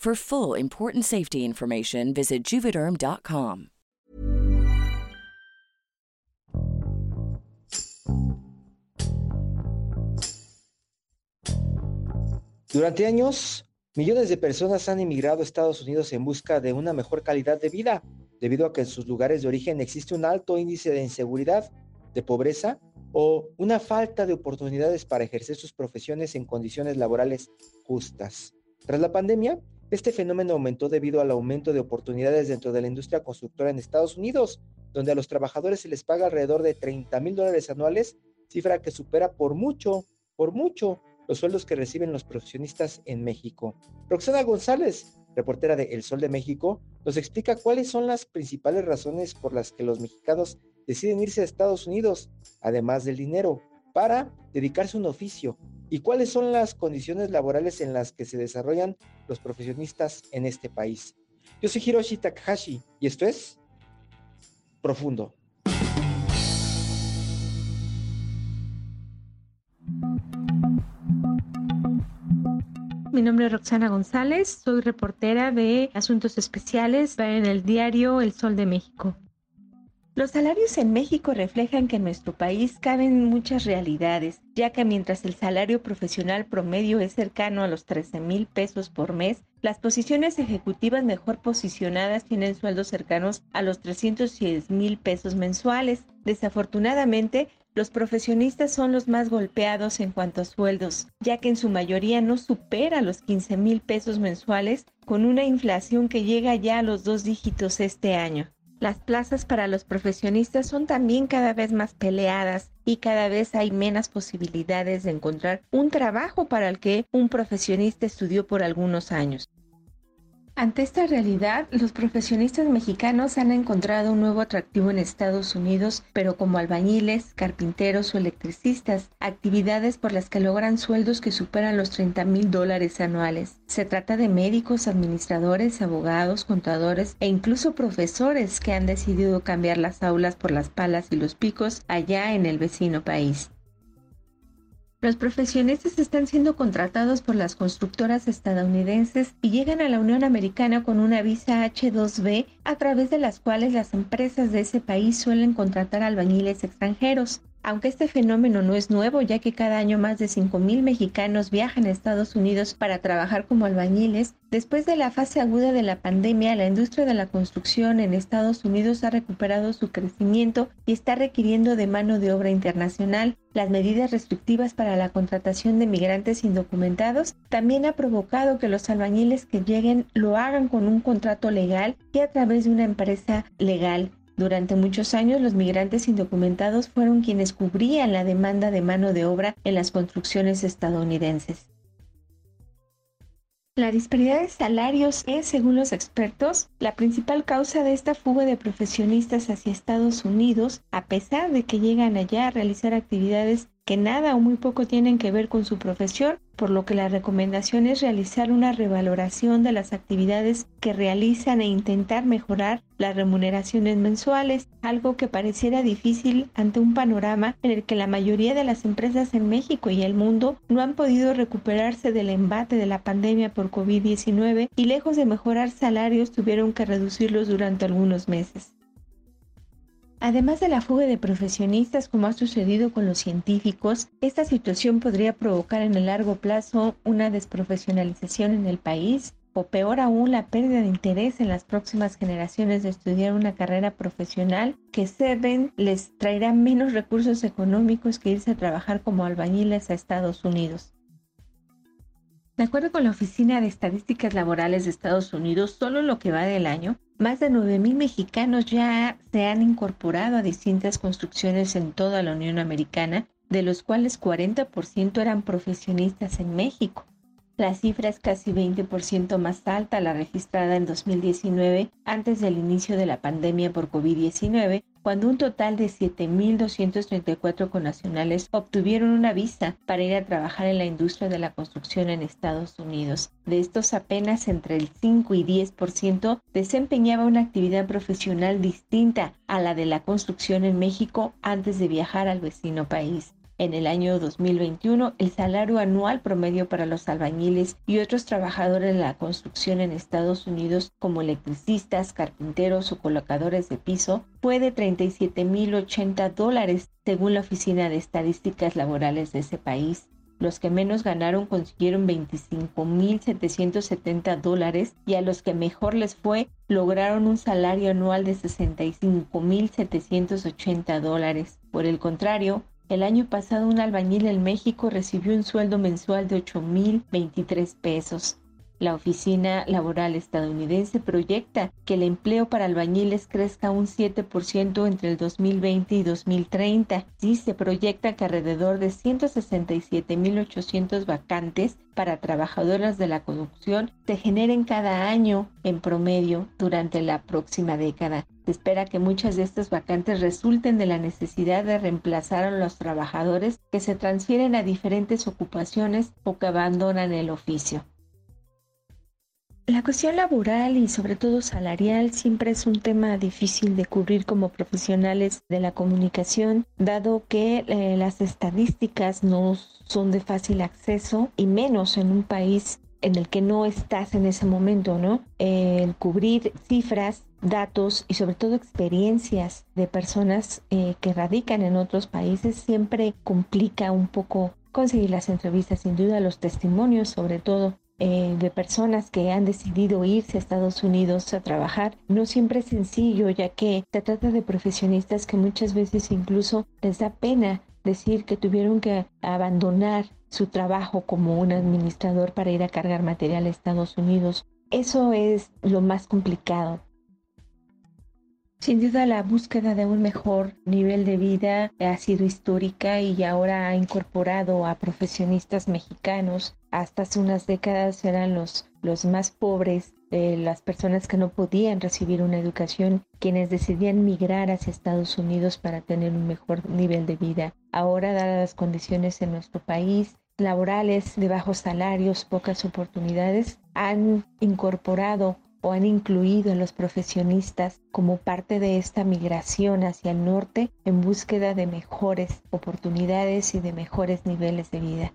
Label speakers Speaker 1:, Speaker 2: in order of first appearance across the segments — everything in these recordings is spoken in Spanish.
Speaker 1: For full important safety information, visit juvederm.com.
Speaker 2: Durante años, millones de personas han emigrado a Estados Unidos en busca de una mejor calidad de vida, debido a que en sus lugares de origen existe un alto índice de inseguridad, de pobreza o una falta de oportunidades para ejercer sus profesiones en condiciones laborales justas. Tras la pandemia, este fenómeno aumentó debido al aumento de oportunidades dentro de la industria constructora en Estados Unidos, donde a los trabajadores se les paga alrededor de 30 mil dólares anuales, cifra que supera por mucho, por mucho, los sueldos que reciben los profesionistas en México. Roxana González, reportera de El Sol de México, nos explica cuáles son las principales razones por las que los mexicanos deciden irse a Estados Unidos, además del dinero, para dedicarse a un oficio y cuáles son las condiciones laborales en las que se desarrollan los profesionistas en este país. Yo soy Hiroshi Takahashi y esto es Profundo.
Speaker 3: Mi nombre es Roxana González, soy reportera de Asuntos Especiales en el diario El Sol de México. Los salarios en México reflejan que en nuestro país caben muchas realidades, ya que mientras el salario profesional promedio es cercano a los 13 mil pesos por mes, las posiciones ejecutivas mejor posicionadas tienen sueldos cercanos a los 310 mil pesos mensuales. Desafortunadamente, los profesionistas son los más golpeados en cuanto a sueldos, ya que en su mayoría no supera los 15 mil pesos mensuales, con una inflación que llega ya a los dos dígitos este año. Las plazas para los profesionistas son también cada vez más peleadas y cada vez hay menos posibilidades de encontrar un trabajo para el que un profesionista estudió por algunos años. Ante esta realidad, los profesionistas mexicanos han encontrado un nuevo atractivo en Estados Unidos, pero como albañiles, carpinteros o electricistas, actividades por las que logran sueldos que superan los 30 mil dólares anuales. Se trata de médicos, administradores, abogados, contadores e incluso profesores que han decidido cambiar las aulas por las palas y los picos allá en el vecino país. Los profesionistas están siendo contratados por las constructoras estadounidenses y llegan a la Unión Americana con una visa H2B a través de las cuales las empresas de ese país suelen contratar albañiles extranjeros. Aunque este fenómeno no es nuevo, ya que cada año más de 5.000 mexicanos viajan a Estados Unidos para trabajar como albañiles, después de la fase aguda de la pandemia, la industria de la construcción en Estados Unidos ha recuperado su crecimiento y está requiriendo de mano de obra internacional. Las medidas restrictivas para la contratación de migrantes indocumentados también ha provocado que los albañiles que lleguen lo hagan con un contrato legal y a través de una empresa legal. Durante muchos años los migrantes indocumentados fueron quienes cubrían la demanda de mano de obra en las construcciones estadounidenses. La disparidad de salarios es, según los expertos, la principal causa de esta fuga de profesionistas hacia Estados Unidos, a pesar de que llegan allá a realizar actividades que nada o muy poco tienen que ver con su profesión, por lo que la recomendación es realizar una revaloración de las actividades que realizan e intentar mejorar las remuneraciones mensuales, algo que pareciera difícil ante un panorama en el que la mayoría de las empresas en México y el mundo no han podido recuperarse del embate de la pandemia por COVID-19 y lejos de mejorar salarios tuvieron que reducirlos durante algunos meses. Además de la fuga de profesionistas, como ha sucedido con los científicos, esta situación podría provocar en el largo plazo una desprofesionalización en el país o peor aún la pérdida de interés en las próximas generaciones de estudiar una carrera profesional que ven les traerá menos recursos económicos que irse a trabajar como albañiles a Estados Unidos. De acuerdo con la Oficina de Estadísticas Laborales de Estados Unidos, solo lo que va del año, más de 9.000 mexicanos ya se han incorporado a distintas construcciones en toda la Unión Americana, de los cuales 40% eran profesionistas en México. La cifra es casi 20% más alta la registrada en 2019 antes del inicio de la pandemia por COVID-19 cuando un total de 7.234 connacionales obtuvieron una visa para ir a trabajar en la industria de la construcción en Estados Unidos. De estos apenas entre el 5 y 10% desempeñaba una actividad profesional distinta a la de la construcción en México antes de viajar al vecino país. En el año 2021, el salario anual promedio para los albañiles y otros trabajadores de la construcción en Estados Unidos, como electricistas, carpinteros o colocadores de piso, fue de 37.080 dólares, según la Oficina de Estadísticas Laborales de ese país. Los que menos ganaron consiguieron 25.770 dólares y a los que mejor les fue lograron un salario anual de 65.780 dólares. Por el contrario, el año pasado un albañil en México recibió un sueldo mensual de 8.023 pesos. La Oficina Laboral estadounidense proyecta que el empleo para albañiles crezca un 7% entre el 2020 y 2030 y se proyecta que alrededor de 167.800 vacantes para trabajadoras de la construcción se generen cada año en promedio durante la próxima década. Se espera que muchas de estas vacantes resulten de la necesidad de reemplazar a los trabajadores que se transfieren a diferentes ocupaciones o que abandonan el oficio. La cuestión laboral y sobre todo salarial siempre es un tema difícil de cubrir como profesionales de la comunicación, dado que eh, las estadísticas no son de fácil acceso y menos en un país en el que no estás en ese momento, ¿no? el cubrir cifras, datos y sobre todo experiencias de personas eh, que radican en otros países siempre complica un poco conseguir las entrevistas, sin duda los testimonios sobre todo eh, de personas que han decidido irse a Estados Unidos a trabajar no siempre es sencillo, ya que se trata de profesionistas que muchas veces incluso les da pena decir que tuvieron que abandonar su trabajo como un administrador para ir a cargar material a Estados Unidos. Eso es lo más complicado. Sin duda la búsqueda de un mejor nivel de vida ha sido histórica y ahora ha incorporado a profesionistas mexicanos. Hasta hace unas décadas eran los, los más pobres, las personas que no podían recibir una educación, quienes decidían migrar hacia Estados Unidos para tener un mejor nivel de vida. Ahora, dadas las condiciones en nuestro país, laborales de bajos salarios, pocas oportunidades, han incorporado o han incluido a los profesionistas como parte de esta migración hacia el norte en búsqueda de mejores oportunidades y de mejores niveles de vida.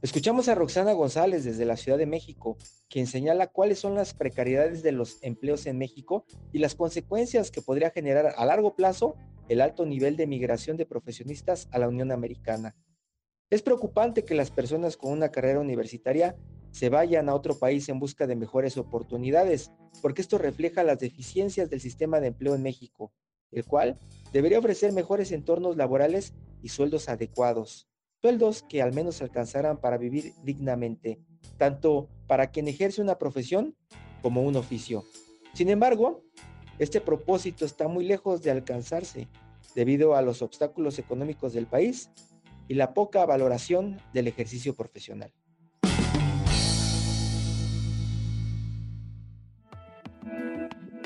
Speaker 2: Escuchamos a Roxana González desde la Ciudad de México, quien señala cuáles son las precariedades de los empleos en México y las consecuencias que podría generar a largo plazo el alto nivel de migración de profesionistas a la Unión Americana. Es preocupante que las personas con una carrera universitaria se vayan a otro país en busca de mejores oportunidades, porque esto refleja las deficiencias del sistema de empleo en México, el cual debería ofrecer mejores entornos laborales y sueldos adecuados sueldos que al menos alcanzarán para vivir dignamente, tanto para quien ejerce una profesión como un oficio. Sin embargo, este propósito está muy lejos de alcanzarse debido a los obstáculos económicos del país y la poca valoración del ejercicio profesional.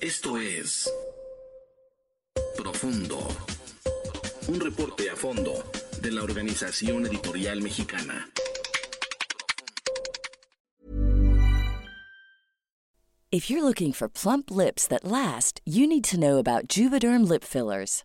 Speaker 4: Esto es Profundo, un reporte a fondo de la Organización Editorial Mexicana.
Speaker 1: If you're looking for plump lips that last, you need to know about Juvederm lip fillers.